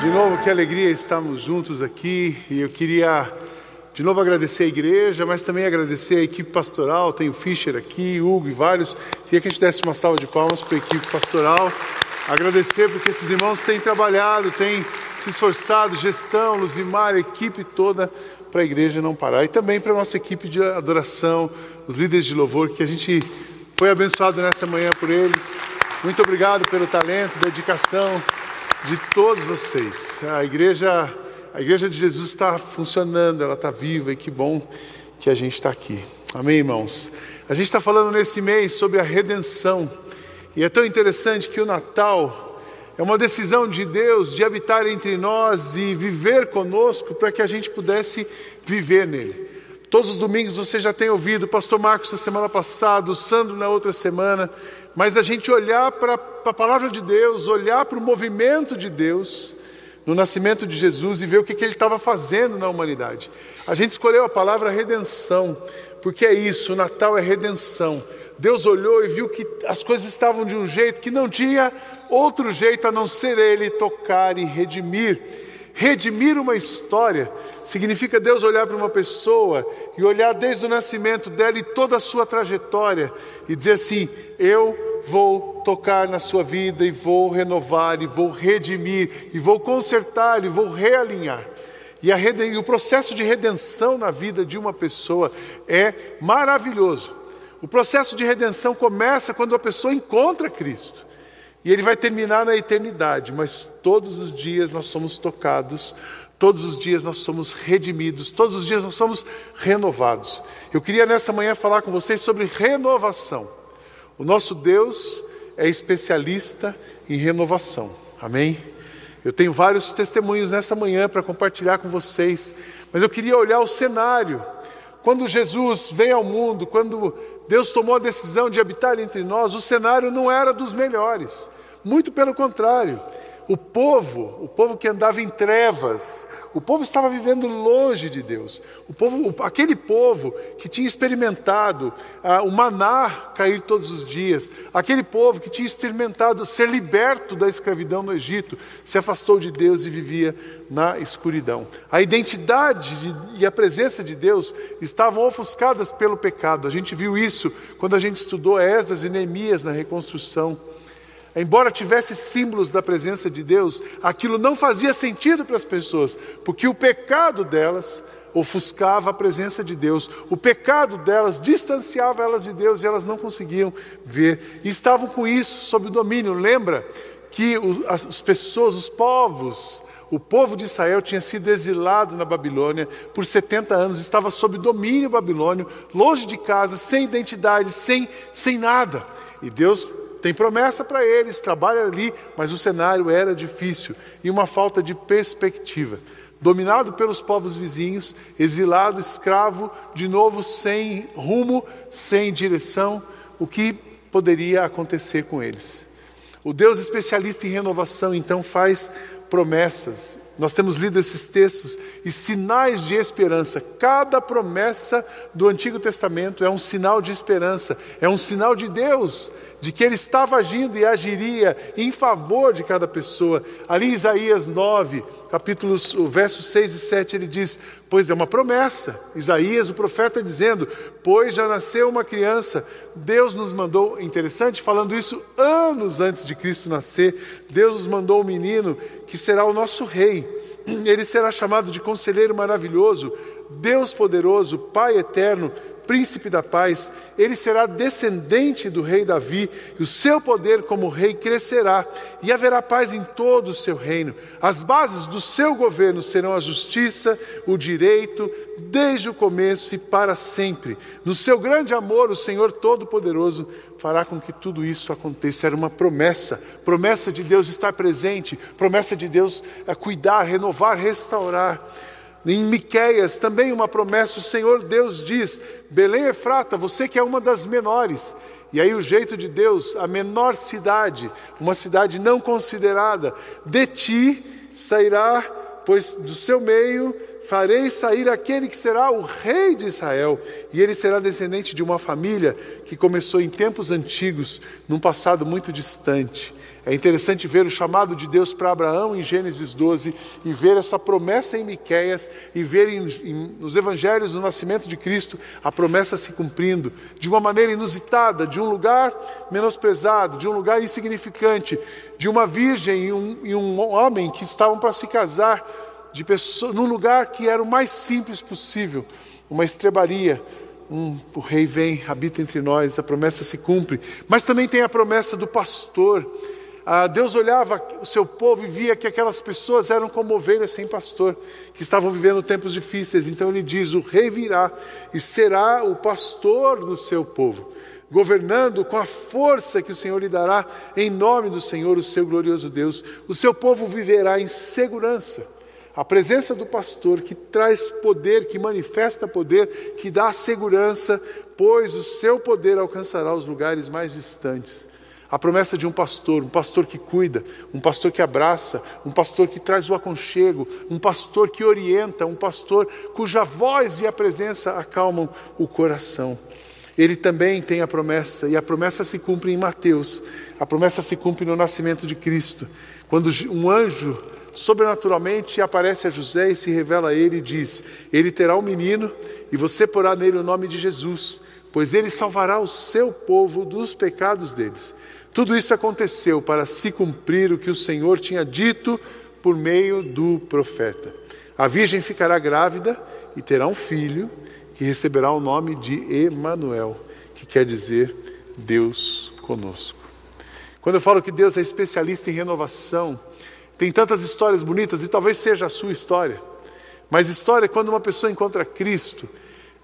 De novo, que alegria estarmos juntos aqui e eu queria de novo agradecer a igreja, mas também agradecer a equipe pastoral, tem o Fischer aqui, Hugo e vários. Queria que a gente desse uma salva de palmas para a equipe pastoral. Agradecer porque esses irmãos têm trabalhado, têm se esforçado, gestão, Luzimar, a equipe toda, para a igreja não parar. E também para a nossa equipe de adoração, os líderes de louvor, que a gente foi abençoado nessa manhã por eles. Muito obrigado pelo talento, dedicação de todos vocês. A igreja, a igreja de Jesus está funcionando, ela está viva e que bom que a gente está aqui. Amém, irmãos? A gente está falando nesse mês sobre a redenção e é tão interessante que o Natal é uma decisão de Deus de habitar entre nós e viver conosco para que a gente pudesse viver nele. Todos os domingos você já tem ouvido o pastor Marcos na semana passada, o Sandro na outra semana, mas a gente olhar para a palavra de Deus, olhar para o movimento de Deus no nascimento de Jesus e ver o que, que ele estava fazendo na humanidade. A gente escolheu a palavra redenção, porque é isso, o Natal é redenção. Deus olhou e viu que as coisas estavam de um jeito que não tinha outro jeito a não ser Ele tocar e redimir. Redimir uma história significa Deus olhar para uma pessoa e olhar desde o nascimento dela e toda a sua trajetória e dizer assim: Eu vou tocar na sua vida e vou renovar, e vou redimir, e vou consertar, e vou realinhar. E, a, e o processo de redenção na vida de uma pessoa é maravilhoso. O processo de redenção começa quando a pessoa encontra Cristo. E ele vai terminar na eternidade, mas todos os dias nós somos tocados, todos os dias nós somos redimidos, todos os dias nós somos renovados. Eu queria nessa manhã falar com vocês sobre renovação. O nosso Deus é especialista em renovação. Amém? Eu tenho vários testemunhos nessa manhã para compartilhar com vocês, mas eu queria olhar o cenário. Quando Jesus veio ao mundo, quando Deus tomou a decisão de habitar entre nós, o cenário não era dos melhores. Muito pelo contrário. O povo, o povo que andava em trevas, o povo estava vivendo longe de Deus. O povo, aquele povo que tinha experimentado ah, o maná cair todos os dias, aquele povo que tinha experimentado ser liberto da escravidão no Egito, se afastou de Deus e vivia na escuridão. A identidade de, e a presença de Deus estavam ofuscadas pelo pecado. A gente viu isso quando a gente estudou Esdras e Neemias na reconstrução. Embora tivesse símbolos da presença de Deus, aquilo não fazia sentido para as pessoas, porque o pecado delas ofuscava a presença de Deus, o pecado delas distanciava elas de Deus e elas não conseguiam ver. E estavam com isso sob domínio. Lembra que as pessoas, os povos, o povo de Israel tinha sido exilado na Babilônia por 70 anos, estava sob domínio babilônio, longe de casa, sem identidade, sem, sem nada. E Deus tem promessa para eles, trabalha ali, mas o cenário era difícil e uma falta de perspectiva. Dominado pelos povos vizinhos, exilado, escravo, de novo sem rumo, sem direção, o que poderia acontecer com eles? O Deus especialista em renovação então faz promessas. Nós temos lido esses textos e sinais de esperança. Cada promessa do Antigo Testamento é um sinal de esperança, é um sinal de Deus de que ele estava agindo e agiria em favor de cada pessoa. Ali em Isaías 9, capítulos, versos 6 e 7, ele diz: Pois é uma promessa. Isaías, o profeta, dizendo: Pois já nasceu uma criança. Deus nos mandou, interessante, falando isso anos antes de Cristo nascer, Deus nos mandou um menino que será o nosso rei. Ele será chamado de Conselheiro Maravilhoso, Deus Poderoso, Pai Eterno, príncipe da paz, ele será descendente do rei Davi, e o seu poder como rei crescerá, e haverá paz em todo o seu reino. As bases do seu governo serão a justiça, o direito, desde o começo e para sempre. No seu grande amor, o Senhor Todo-Poderoso fará com que tudo isso aconteça. Era uma promessa, promessa de Deus estar presente, promessa de Deus é, cuidar, renovar, restaurar. Em Miqueias também uma promessa, o Senhor Deus diz: Belém Efrata, você que é uma das menores. E aí o jeito de Deus, a menor cidade, uma cidade não considerada, de ti sairá, pois do seu meio farei sair aquele que será o rei de Israel, e ele será descendente de uma família que começou em tempos antigos, num passado muito distante. É interessante ver o chamado de Deus para Abraão em Gênesis 12 e ver essa promessa em Miqueias e ver em, em, nos evangelhos do nascimento de Cristo a promessa se cumprindo de uma maneira inusitada, de um lugar menosprezado, de um lugar insignificante, de uma virgem e um, e um homem que estavam para se casar de pessoa, num lugar que era o mais simples possível, uma estrebaria, um, o rei vem, habita entre nós, a promessa se cumpre. Mas também tem a promessa do pastor ah, Deus olhava o seu povo e via que aquelas pessoas eram como ovelhas sem pastor, que estavam vivendo tempos difíceis. Então ele diz: O rei virá e será o pastor do seu povo, governando com a força que o Senhor lhe dará, em nome do Senhor, o seu glorioso Deus. O seu povo viverá em segurança. A presença do pastor que traz poder, que manifesta poder, que dá segurança, pois o seu poder alcançará os lugares mais distantes. A promessa de um pastor, um pastor que cuida, um pastor que abraça, um pastor que traz o aconchego, um pastor que orienta, um pastor cuja voz e a presença acalmam o coração. Ele também tem a promessa, e a promessa se cumpre em Mateus, a promessa se cumpre no nascimento de Cristo, quando um anjo sobrenaturalmente aparece a José e se revela a ele e diz: Ele terá um menino e você porá nele o nome de Jesus, pois ele salvará o seu povo dos pecados deles. Tudo isso aconteceu para se cumprir o que o Senhor tinha dito por meio do profeta. A virgem ficará grávida e terá um filho que receberá o nome de Emanuel, que quer dizer Deus conosco. Quando eu falo que Deus é especialista em renovação, tem tantas histórias bonitas e talvez seja a sua história. Mas história é quando uma pessoa encontra Cristo,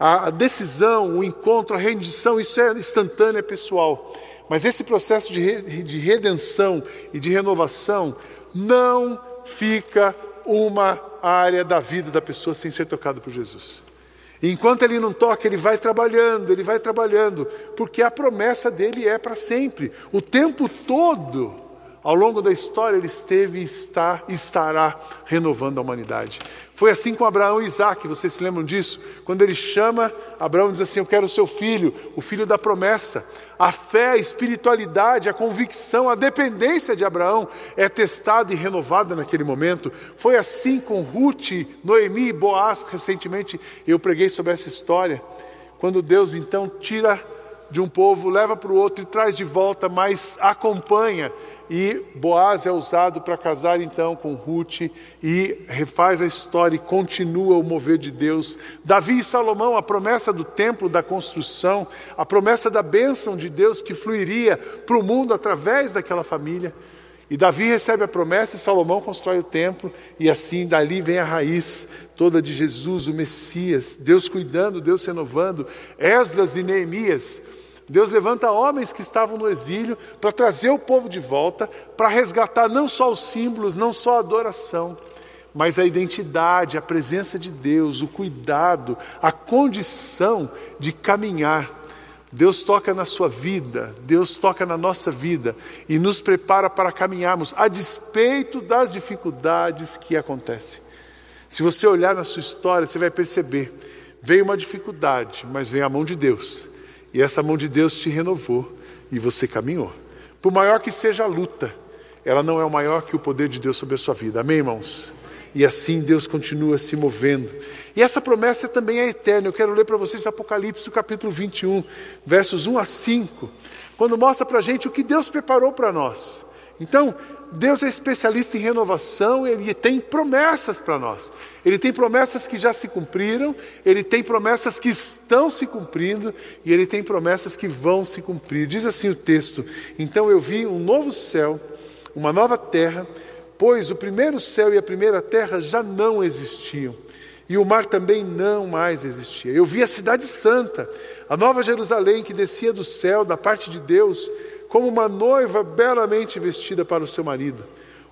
a decisão, o encontro, a rendição, isso é instantâneo, é pessoal. Mas esse processo de, de redenção e de renovação não fica uma área da vida da pessoa sem ser tocado por Jesus. Enquanto ele não toca, ele vai trabalhando, ele vai trabalhando, porque a promessa dele é para sempre. O tempo todo, ao longo da história, ele esteve e está, estará renovando a humanidade. Foi assim com Abraão e Isaac, vocês se lembram disso? Quando ele chama, Abraão diz assim: Eu quero o seu filho, o filho da promessa. A fé, a espiritualidade, a convicção, a dependência de Abraão é testada e renovada naquele momento. Foi assim com Ruth, Noemi e Boaz. Recentemente eu preguei sobre essa história. Quando Deus então tira de um povo, leva para o outro e traz de volta, mas acompanha e Boaz é usado para casar então com Ruth e refaz a história e continua o mover de Deus. Davi e Salomão, a promessa do templo, da construção, a promessa da bênção de Deus que fluiria para o mundo através daquela família. E Davi recebe a promessa e Salomão constrói o templo, e assim dali vem a raiz toda de Jesus, o Messias, Deus cuidando, Deus renovando, Esdras e Neemias Deus levanta homens que estavam no exílio para trazer o povo de volta, para resgatar não só os símbolos, não só a adoração, mas a identidade, a presença de Deus, o cuidado, a condição de caminhar. Deus toca na sua vida, Deus toca na nossa vida e nos prepara para caminharmos a despeito das dificuldades que acontecem. Se você olhar na sua história, você vai perceber: veio uma dificuldade, mas veio a mão de Deus e essa mão de Deus te renovou e você caminhou. Por maior que seja a luta, ela não é o maior que o poder de Deus sobre a sua vida. Amém, irmãos? E assim Deus continua se movendo. E essa promessa também é eterna. Eu quero ler para vocês Apocalipse, capítulo 21, versos 1 a 5, quando mostra para a gente o que Deus preparou para nós. Então, Deus é especialista em renovação, ele tem promessas para nós. Ele tem promessas que já se cumpriram, ele tem promessas que estão se cumprindo e ele tem promessas que vão se cumprir. Diz assim o texto: Então eu vi um novo céu, uma nova terra, pois o primeiro céu e a primeira terra já não existiam. E o mar também não mais existia. Eu vi a cidade santa, a nova Jerusalém que descia do céu, da parte de Deus, como uma noiva belamente vestida para o seu marido.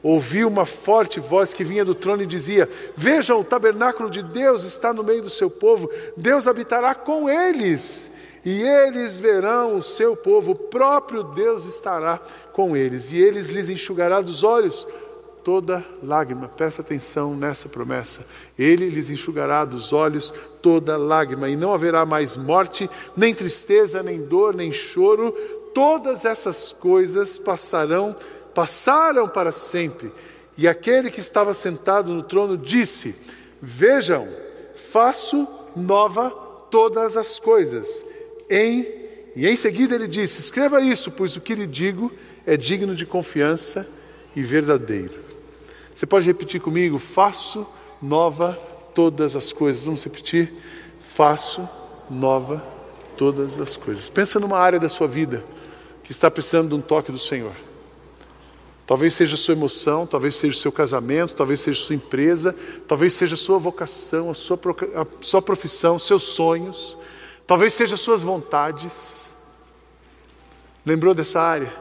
Ouvi uma forte voz que vinha do trono e dizia: Vejam, o tabernáculo de Deus está no meio do seu povo, Deus habitará com eles, e eles verão o seu povo, o próprio Deus estará com eles, e eles lhes enxugará dos olhos toda lágrima. Presta atenção nessa promessa. Ele lhes enxugará dos olhos toda lágrima, e não haverá mais morte, nem tristeza, nem dor, nem choro. Todas essas coisas passarão, passaram para sempre. E aquele que estava sentado no trono disse: Vejam, faço nova todas as coisas. Em, e em seguida ele disse: Escreva isso, pois o que lhe digo é digno de confiança e verdadeiro. Você pode repetir comigo? Faço nova todas as coisas. Vamos repetir? Faço nova todas as coisas. Pensa numa área da sua vida que está precisando de um toque do Senhor. Talvez seja a sua emoção, talvez seja o seu casamento, talvez seja a sua empresa, talvez seja a sua vocação, a sua, a sua profissão, seus sonhos, talvez seja as suas vontades. Lembrou dessa área?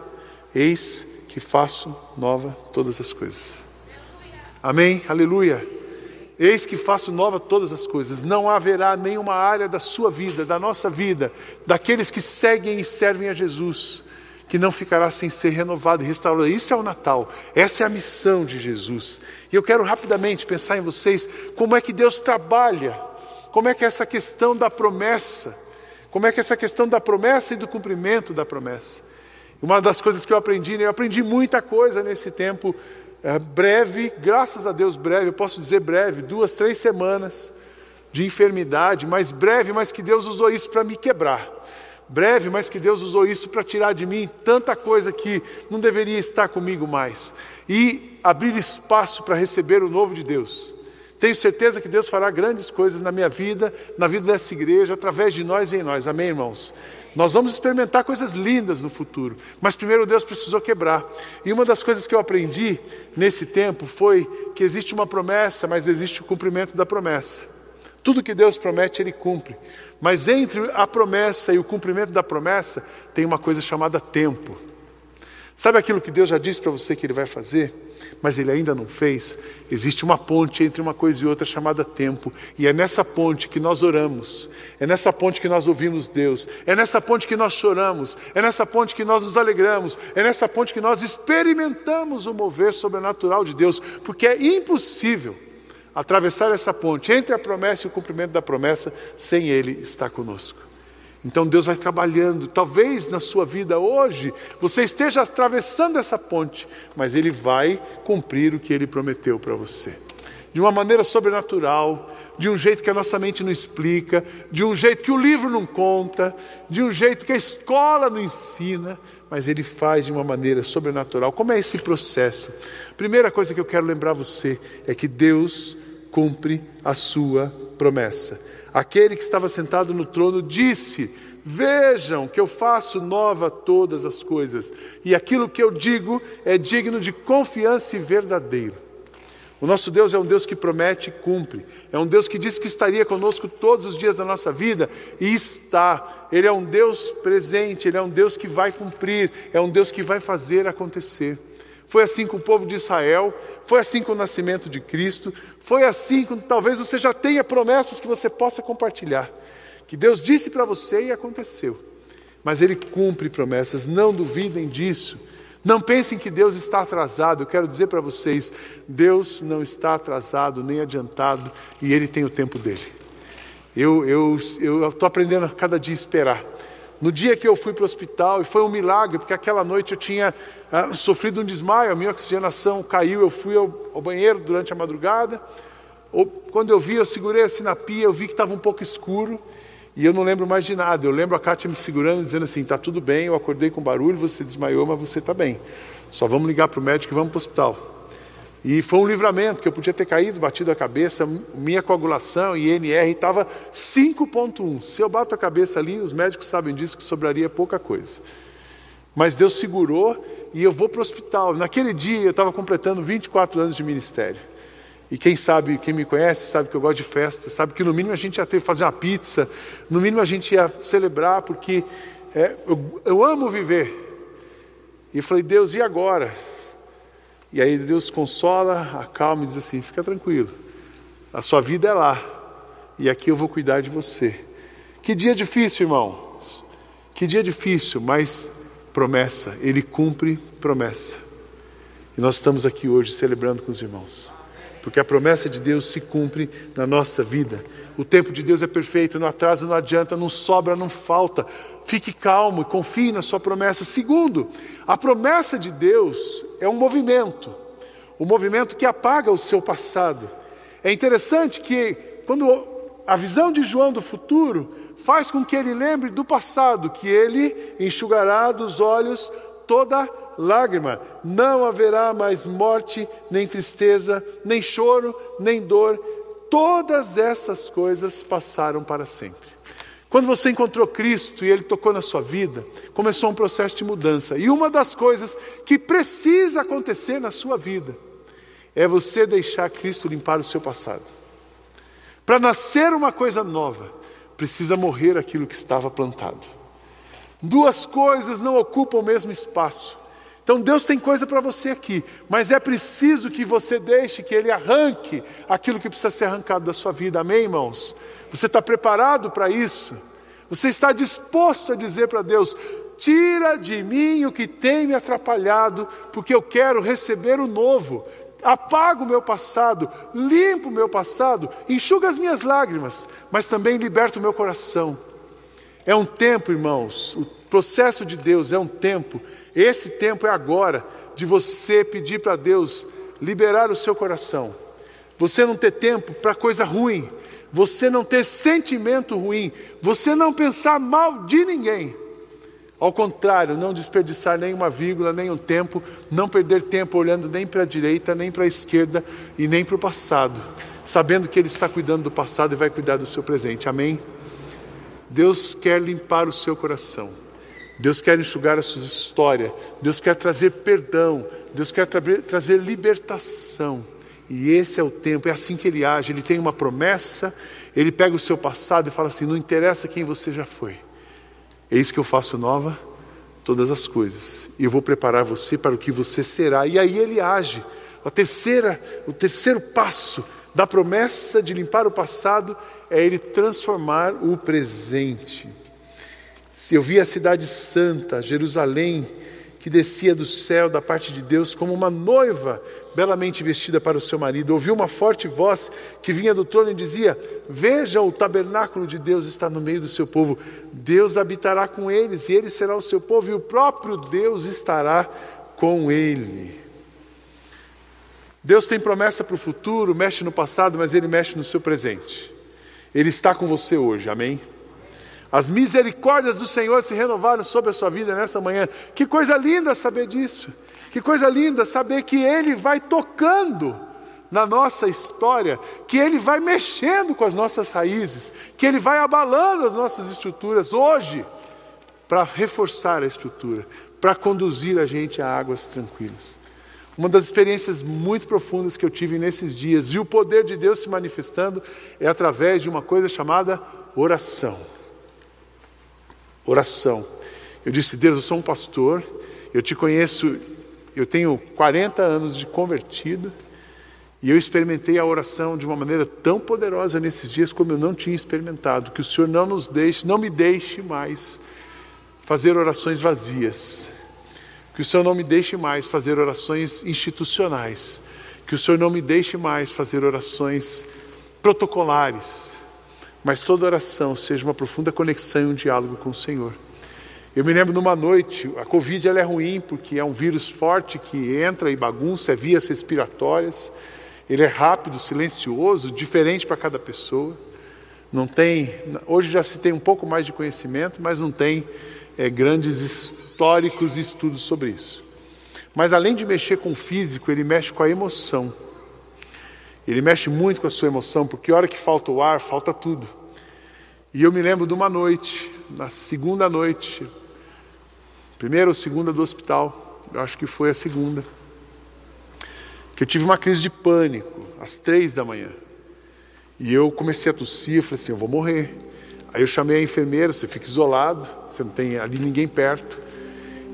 Eis que faço nova todas as coisas. Amém? Aleluia. Eis que faço nova todas as coisas. Não haverá nenhuma área da sua vida, da nossa vida, daqueles que seguem e servem a Jesus, que não ficará sem ser renovado e restaurado. Isso é o Natal. Essa é a missão de Jesus. E eu quero rapidamente pensar em vocês como é que Deus trabalha, como é que é essa questão da promessa, como é que é essa questão da promessa e do cumprimento da promessa. Uma das coisas que eu aprendi, né, eu aprendi muita coisa nesse tempo é, breve, graças a Deus breve, eu posso dizer breve, duas, três semanas de enfermidade, mas breve, mas que Deus usou isso para me quebrar. Breve, mas que Deus usou isso para tirar de mim tanta coisa que não deveria estar comigo mais. E abrir espaço para receber o novo de Deus. Tenho certeza que Deus fará grandes coisas na minha vida, na vida dessa igreja, através de nós e em nós. Amém, irmãos? Nós vamos experimentar coisas lindas no futuro, mas primeiro Deus precisou quebrar. E uma das coisas que eu aprendi nesse tempo foi que existe uma promessa, mas existe o cumprimento da promessa. Tudo que Deus promete, Ele cumpre. Mas entre a promessa e o cumprimento da promessa, tem uma coisa chamada tempo. Sabe aquilo que Deus já disse para você que Ele vai fazer? mas ele ainda não fez, existe uma ponte entre uma coisa e outra chamada tempo, e é nessa ponte que nós oramos, é nessa ponte que nós ouvimos Deus, é nessa ponte que nós choramos, é nessa ponte que nós nos alegramos, é nessa ponte que nós experimentamos o mover sobrenatural de Deus, porque é impossível atravessar essa ponte entre a promessa e o cumprimento da promessa sem Ele estar conosco. Então Deus vai trabalhando. Talvez na sua vida hoje você esteja atravessando essa ponte, mas Ele vai cumprir o que Ele prometeu para você. De uma maneira sobrenatural, de um jeito que a nossa mente não explica, de um jeito que o livro não conta, de um jeito que a escola não ensina, mas Ele faz de uma maneira sobrenatural. Como é esse processo? Primeira coisa que eu quero lembrar você é que Deus cumpre a sua promessa. Aquele que estava sentado no trono disse: Vejam que eu faço nova todas as coisas, e aquilo que eu digo é digno de confiança e verdadeiro. O nosso Deus é um Deus que promete e cumpre, é um Deus que disse que estaria conosco todos os dias da nossa vida e está. Ele é um Deus presente, ele é um Deus que vai cumprir, é um Deus que vai fazer acontecer. Foi assim com o povo de Israel, foi assim com o nascimento de Cristo, foi assim com talvez você já tenha promessas que você possa compartilhar. Que Deus disse para você e aconteceu. Mas Ele cumpre promessas, não duvidem disso. Não pensem que Deus está atrasado. Eu quero dizer para vocês: Deus não está atrasado nem adiantado e Ele tem o tempo dele. Eu estou aprendendo a cada dia esperar. No dia que eu fui para o hospital, e foi um milagre, porque aquela noite eu tinha ah, sofrido um desmaio, a minha oxigenação caiu, eu fui ao, ao banheiro durante a madrugada. Ou, quando eu vi, eu segurei assim na pia, eu vi que estava um pouco escuro, e eu não lembro mais de nada. Eu lembro a Kátia me segurando dizendo assim: está tudo bem, eu acordei com barulho, você desmaiou, mas você está bem. Só vamos ligar para o médico e vamos para o hospital. E foi um livramento, que eu podia ter caído, batido a cabeça, minha coagulação INR estava 5.1. Se eu bato a cabeça ali, os médicos sabem disso, que sobraria pouca coisa. Mas Deus segurou e eu vou para o hospital. Naquele dia eu estava completando 24 anos de ministério. E quem sabe, quem me conhece, sabe que eu gosto de festa, sabe que no mínimo a gente ia ter que fazer uma pizza, no mínimo a gente ia celebrar, porque é, eu, eu amo viver. E falei, Deus, e agora? E aí Deus consola, acalma e diz assim: fica tranquilo, a sua vida é lá, e aqui eu vou cuidar de você. Que dia difícil, irmãos, que dia difícil, mas promessa, Ele cumpre promessa. E nós estamos aqui hoje celebrando com os irmãos. Porque a promessa de Deus se cumpre na nossa vida. O tempo de Deus é perfeito, não atrasa, não adianta, não sobra, não falta. Fique calmo e confie na sua promessa. Segundo, a promessa de Deus é um movimento, um movimento que apaga o seu passado. É interessante que quando a visão de João do futuro faz com que ele lembre do passado, que ele enxugará dos olhos toda lágrima. Não haverá mais morte, nem tristeza, nem choro, nem dor. Todas essas coisas passaram para sempre. Quando você encontrou Cristo e Ele tocou na sua vida, começou um processo de mudança. E uma das coisas que precisa acontecer na sua vida é você deixar Cristo limpar o seu passado. Para nascer uma coisa nova, precisa morrer aquilo que estava plantado. Duas coisas não ocupam o mesmo espaço. Então Deus tem coisa para você aqui, mas é preciso que você deixe que Ele arranque aquilo que precisa ser arrancado da sua vida, amém, irmãos? Você está preparado para isso? Você está disposto a dizer para Deus: tira de mim o que tem me atrapalhado, porque eu quero receber o novo. Apaga o meu passado, limpa o meu passado, enxuga as minhas lágrimas, mas também liberta o meu coração. É um tempo, irmãos, o processo de Deus é um tempo, esse tempo é agora, de você pedir para Deus liberar o seu coração. Você não ter tempo para coisa ruim, você não ter sentimento ruim, você não pensar mal de ninguém. Ao contrário, não desperdiçar nenhuma vírgula, nem um tempo, não perder tempo olhando nem para a direita, nem para a esquerda e nem para o passado, sabendo que Ele está cuidando do passado e vai cuidar do seu presente. Amém? Deus quer limpar o seu coração, Deus quer enxugar a sua história, Deus quer trazer perdão, Deus quer tra trazer libertação. E esse é o tempo, é assim que ele age. Ele tem uma promessa, ele pega o seu passado e fala assim: não interessa quem você já foi, eis que eu faço nova todas as coisas, e eu vou preparar você para o que você será. E aí ele age. A terceira, o terceiro passo da promessa de limpar o passado é ele transformar o presente. Se eu vi a cidade santa, Jerusalém, que descia do céu da parte de Deus como uma noiva belamente vestida para o seu marido. Ouviu uma forte voz que vinha do trono e dizia: Vejam, o tabernáculo de Deus está no meio do seu povo. Deus habitará com eles e ele será o seu povo, e o próprio Deus estará com ele. Deus tem promessa para o futuro, mexe no passado, mas ele mexe no seu presente. Ele está com você hoje, amém? As misericórdias do Senhor se renovaram sobre a sua vida nessa manhã. Que coisa linda saber disso. Que coisa linda saber que Ele vai tocando na nossa história, que Ele vai mexendo com as nossas raízes, que Ele vai abalando as nossas estruturas hoje, para reforçar a estrutura, para conduzir a gente a águas tranquilas. Uma das experiências muito profundas que eu tive nesses dias, e o poder de Deus se manifestando, é através de uma coisa chamada oração oração. Eu disse: Deus, eu sou um pastor, eu te conheço, eu tenho 40 anos de convertido, e eu experimentei a oração de uma maneira tão poderosa nesses dias como eu não tinha experimentado. Que o Senhor não nos deixe, não me deixe mais fazer orações vazias. Que o Senhor não me deixe mais fazer orações institucionais. Que o Senhor não me deixe mais fazer orações protocolares mas toda oração seja uma profunda conexão e um diálogo com o Senhor. Eu me lembro numa noite, a Covid ela é ruim porque é um vírus forte que entra e bagunça, é vias respiratórias, ele é rápido, silencioso, diferente para cada pessoa. Não tem, hoje já se tem um pouco mais de conhecimento, mas não tem é, grandes históricos e estudos sobre isso. Mas além de mexer com o físico, ele mexe com a emoção. Ele mexe muito com a sua emoção, porque a hora que falta o ar, falta tudo. E eu me lembro de uma noite, na segunda noite, primeira ou segunda do hospital, eu acho que foi a segunda, que eu tive uma crise de pânico, às três da manhã. E eu comecei a tossir, falei assim, eu vou morrer. Aí eu chamei a enfermeira, você fica isolado, você não tem ali ninguém perto.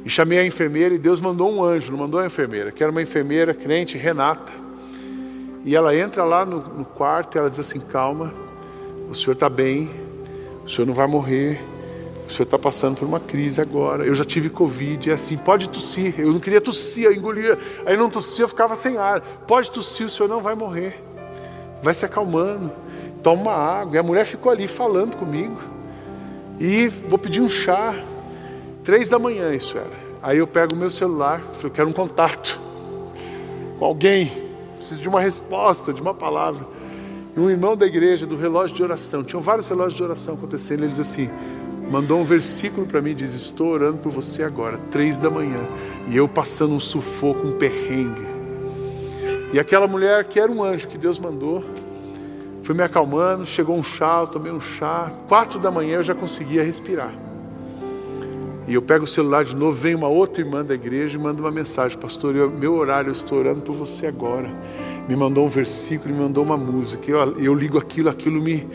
E chamei a enfermeira e Deus mandou um anjo, não mandou a enfermeira, que era uma enfermeira crente, Renata. E ela entra lá no, no quarto e ela diz assim: Calma, o senhor está bem, o senhor não vai morrer, O senhor está passando por uma crise agora. Eu já tive Covid, é assim, pode tossir. Eu não queria tossir, eu engolia. Aí não tossia, eu ficava sem ar. Pode tossir, o senhor não vai morrer. Vai se acalmando. Toma uma água. E a mulher ficou ali falando comigo. E vou pedir um chá. Três da manhã isso era. Aí eu pego o meu celular, falei, eu quero um contato com alguém. Preciso de uma resposta, de uma palavra. E um irmão da igreja, do relógio de oração, tinham vários relógios de oração acontecendo. Ele diz assim: mandou um versículo para mim, diz: Estou orando por você agora, três da manhã, e eu passando um sufoco, um perrengue. E aquela mulher que era um anjo que Deus mandou, foi me acalmando, chegou um chá, eu tomei um chá, quatro da manhã eu já conseguia respirar. E eu pego o celular de novo, vem uma outra irmã da igreja e manda uma mensagem, pastor, eu, meu horário, eu estou orando por você agora. Me mandou um versículo, me mandou uma música. Eu, eu ligo aquilo, aquilo me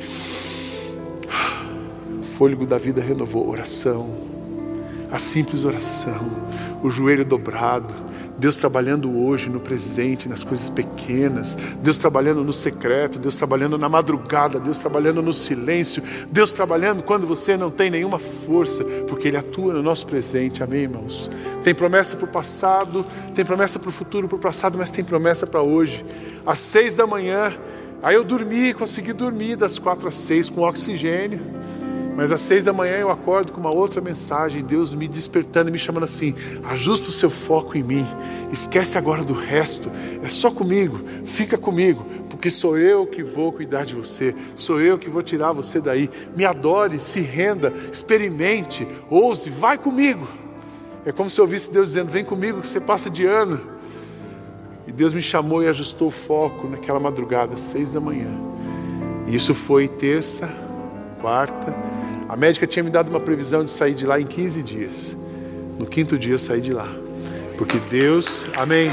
fôlego da vida renovou. Oração, a simples oração, o joelho dobrado, Deus trabalhando hoje, no presente, nas coisas pequenas, Deus trabalhando no secreto, Deus trabalhando na madrugada, Deus trabalhando no silêncio, Deus trabalhando quando você não tem nenhuma força, porque Ele atua no nosso presente, amém, irmãos? Tem promessa para o passado, tem promessa para o futuro, para o passado, mas tem promessa para hoje. Às seis da manhã, aí eu dormi, consegui dormir das quatro às seis com oxigênio. Mas às seis da manhã eu acordo com uma outra mensagem, Deus me despertando e me chamando assim: ajusta o seu foco em mim, esquece agora do resto, é só comigo, fica comigo, porque sou eu que vou cuidar de você, sou eu que vou tirar você daí. Me adore, se renda, experimente, ouse, vai comigo. É como se eu ouvisse Deus dizendo: vem comigo que você passa de ano. E Deus me chamou e ajustou o foco naquela madrugada, seis da manhã. E isso foi terça, quarta, a médica tinha me dado uma previsão de sair de lá em 15 dias. No quinto dia eu saí de lá. Porque Deus, amém.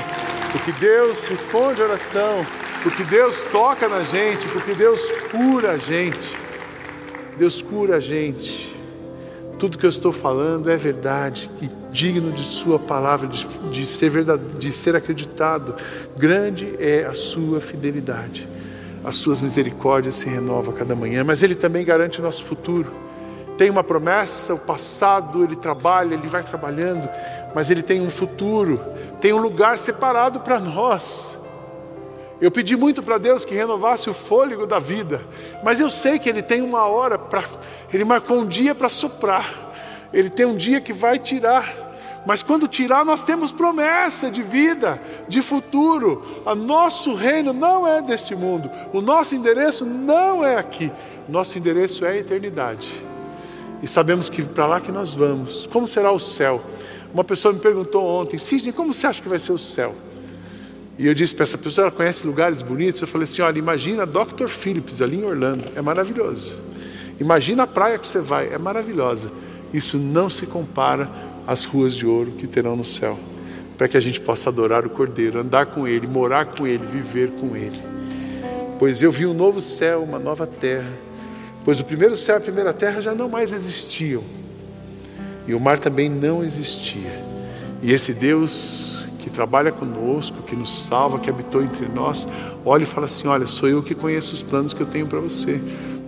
Porque Deus responde a oração. Porque Deus toca na gente. Porque Deus cura a gente. Deus cura a gente. Tudo que eu estou falando é verdade e digno de Sua palavra, de, de, ser verdade, de ser acreditado. Grande é a Sua fidelidade. As Suas misericórdias se renovam a cada manhã, mas Ele também garante o nosso futuro tem uma promessa, o passado ele trabalha, ele vai trabalhando, mas ele tem um futuro, tem um lugar separado para nós. Eu pedi muito para Deus que renovasse o fôlego da vida, mas eu sei que Ele tem uma hora para. Ele marcou um dia para soprar, Ele tem um dia que vai tirar. Mas quando tirar, nós temos promessa de vida, de futuro. O nosso reino não é deste mundo, o nosso endereço não é aqui, nosso endereço é a eternidade e sabemos que para lá que nós vamos. Como será o céu? Uma pessoa me perguntou ontem, Sidney, como você acha que vai ser o céu? E eu disse para essa pessoa, ela conhece lugares bonitos. Eu falei assim: olha, imagina Dr. Phillips ali em Orlando, é maravilhoso. Imagina a praia que você vai, é maravilhosa. Isso não se compara às ruas de ouro que terão no céu, para que a gente possa adorar o Cordeiro, andar com Ele, morar com Ele, viver com Ele. Pois eu vi um novo céu, uma nova terra pois o primeiro céu e a primeira terra já não mais existiam, e o mar também não existia. E esse Deus que trabalha conosco, que nos salva, que habitou entre nós, olha e fala assim: Olha, sou eu que conheço os planos que eu tenho para você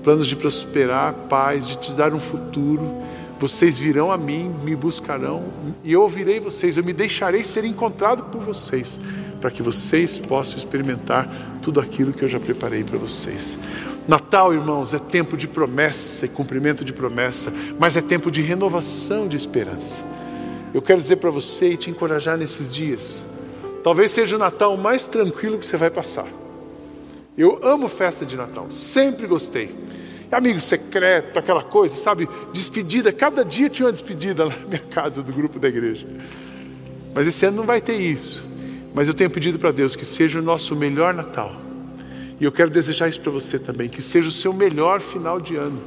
planos de prosperar, paz, de te dar um futuro. Vocês virão a mim, me buscarão, e eu ouvirei vocês, eu me deixarei ser encontrado por vocês, para que vocês possam experimentar tudo aquilo que eu já preparei para vocês. Natal, irmãos, é tempo de promessa e cumprimento de promessa, mas é tempo de renovação de esperança. Eu quero dizer para você e te encorajar nesses dias. Talvez seja o Natal mais tranquilo que você vai passar. Eu amo festa de Natal, sempre gostei. Amigo secreto, aquela coisa, sabe? Despedida, cada dia tinha uma despedida na minha casa do grupo da igreja. Mas esse ano não vai ter isso. Mas eu tenho pedido para Deus que seja o nosso melhor Natal e eu quero desejar isso para você também, que seja o seu melhor final de ano.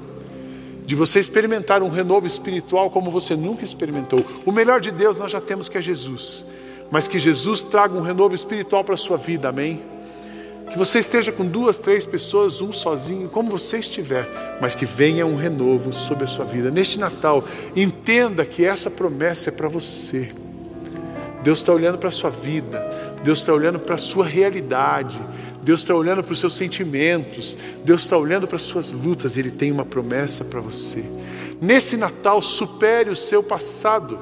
De você experimentar um renovo espiritual como você nunca experimentou. O melhor de Deus nós já temos que é Jesus. Mas que Jesus traga um renovo espiritual para a sua vida, amém? Que você esteja com duas, três pessoas, um sozinho, como você estiver, mas que venha um renovo sobre a sua vida. Neste Natal, entenda que essa promessa é para você. Deus está olhando para a sua vida, Deus está olhando para a sua realidade, Deus está olhando para os seus sentimentos, Deus está olhando para as suas lutas, Ele tem uma promessa para você. Nesse Natal, supere o seu passado.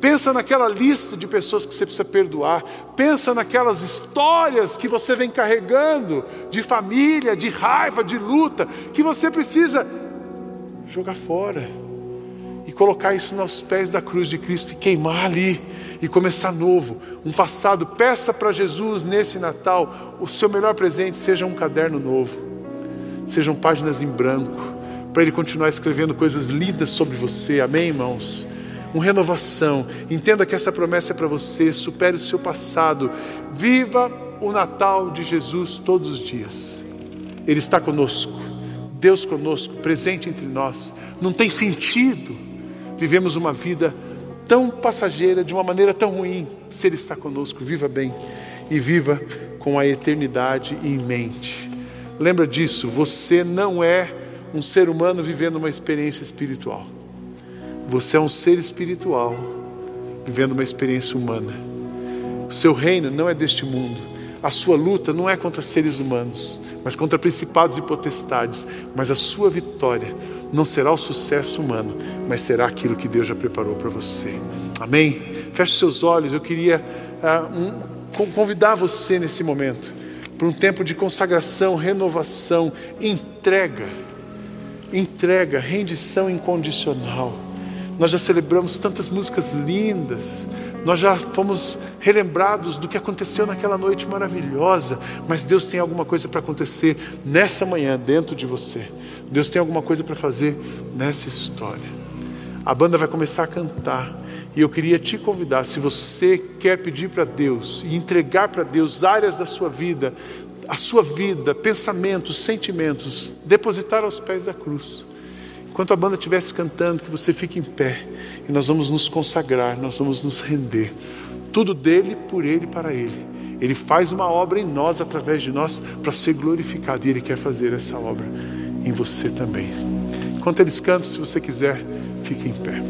Pensa naquela lista de pessoas que você precisa perdoar. Pensa naquelas histórias que você vem carregando de família, de raiva, de luta, que você precisa jogar fora e colocar isso nos pés da cruz de Cristo e queimar ali e começar novo, um passado. Peça para Jesus nesse Natal o seu melhor presente seja um caderno novo, sejam páginas em branco, para Ele continuar escrevendo coisas lidas sobre você. Amém, irmãos? Uma renovação. Entenda que essa promessa é para você. Supere o seu passado. Viva o Natal de Jesus todos os dias. Ele está conosco. Deus conosco, presente entre nós. Não tem sentido vivemos uma vida tão passageira, de uma maneira tão ruim, se Ele está conosco. Viva bem e viva com a eternidade em mente. Lembra disso, você não é um ser humano vivendo uma experiência espiritual. Você é um ser espiritual vivendo uma experiência humana. O seu reino não é deste mundo. A sua luta não é contra seres humanos, mas contra principados e potestades. Mas a sua vitória não será o sucesso humano, mas será aquilo que Deus já preparou para você. Amém? Feche seus olhos. Eu queria uh, um, convidar você nesse momento para um tempo de consagração, renovação, entrega, entrega, rendição incondicional. Nós já celebramos tantas músicas lindas, nós já fomos relembrados do que aconteceu naquela noite maravilhosa, mas Deus tem alguma coisa para acontecer nessa manhã dentro de você. Deus tem alguma coisa para fazer nessa história. A banda vai começar a cantar. E eu queria te convidar, se você quer pedir para Deus e entregar para Deus áreas da sua vida, a sua vida, pensamentos, sentimentos, depositar aos pés da cruz. Enquanto a banda estivesse cantando, que você fique em pé e nós vamos nos consagrar, nós vamos nos render. Tudo dele, por ele, para ele. Ele faz uma obra em nós, através de nós, para ser glorificado e ele quer fazer essa obra em você também. Enquanto eles cantam, se você quiser, fique em pé.